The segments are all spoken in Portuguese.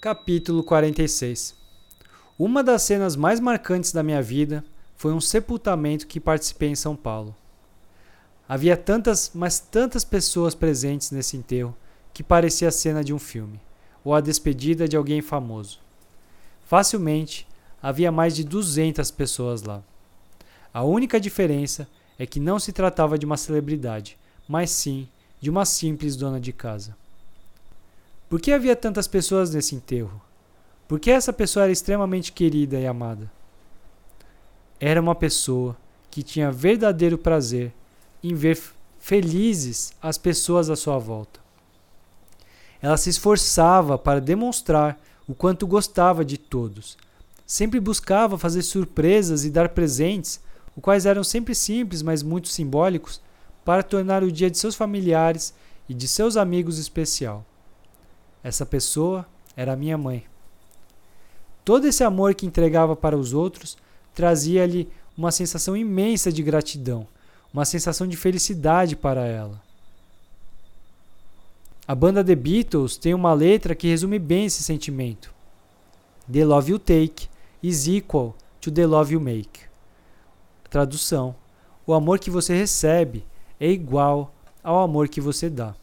Capítulo 46 Uma das cenas mais marcantes da minha vida foi um sepultamento que participei em São Paulo. Havia tantas, mas tantas pessoas presentes nesse enterro que parecia a cena de um filme, ou a despedida de alguém famoso. Facilmente, havia mais de 200 pessoas lá. A única diferença é que não se tratava de uma celebridade, mas sim de uma simples dona de casa. Por que havia tantas pessoas nesse enterro? Por que essa pessoa era extremamente querida e amada? Era uma pessoa que tinha verdadeiro prazer em ver felizes as pessoas à sua volta. Ela se esforçava para demonstrar o quanto gostava de todos. Sempre buscava fazer surpresas e dar presentes, os quais eram sempre simples, mas muito simbólicos, para tornar o dia de seus familiares e de seus amigos especial. Essa pessoa era minha mãe. Todo esse amor que entregava para os outros trazia-lhe uma sensação imensa de gratidão, uma sensação de felicidade para ela. A banda The Beatles tem uma letra que resume bem esse sentimento. The love you take is equal to the love you make. Tradução: O amor que você recebe é igual ao amor que você dá.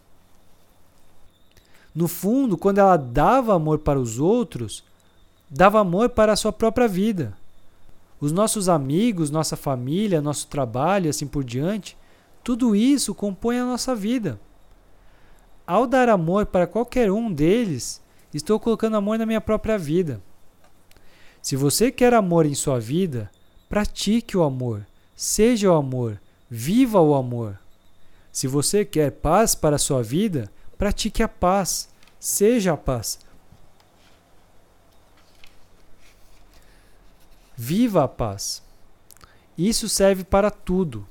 No fundo, quando ela dava amor para os outros, dava amor para a sua própria vida. Os nossos amigos, nossa família, nosso trabalho assim por diante, tudo isso compõe a nossa vida. Ao dar amor para qualquer um deles, estou colocando amor na minha própria vida. Se você quer amor em sua vida, pratique o amor, seja o amor, viva o amor. Se você quer paz para a sua vida, Pratique a paz. Seja a paz. Viva a paz. Isso serve para tudo.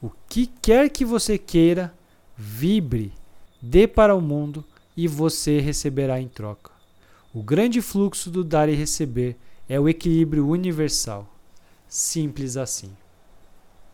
O que quer que você queira, vibre, dê para o mundo e você receberá em troca. O grande fluxo do dar e receber é o equilíbrio universal. Simples assim.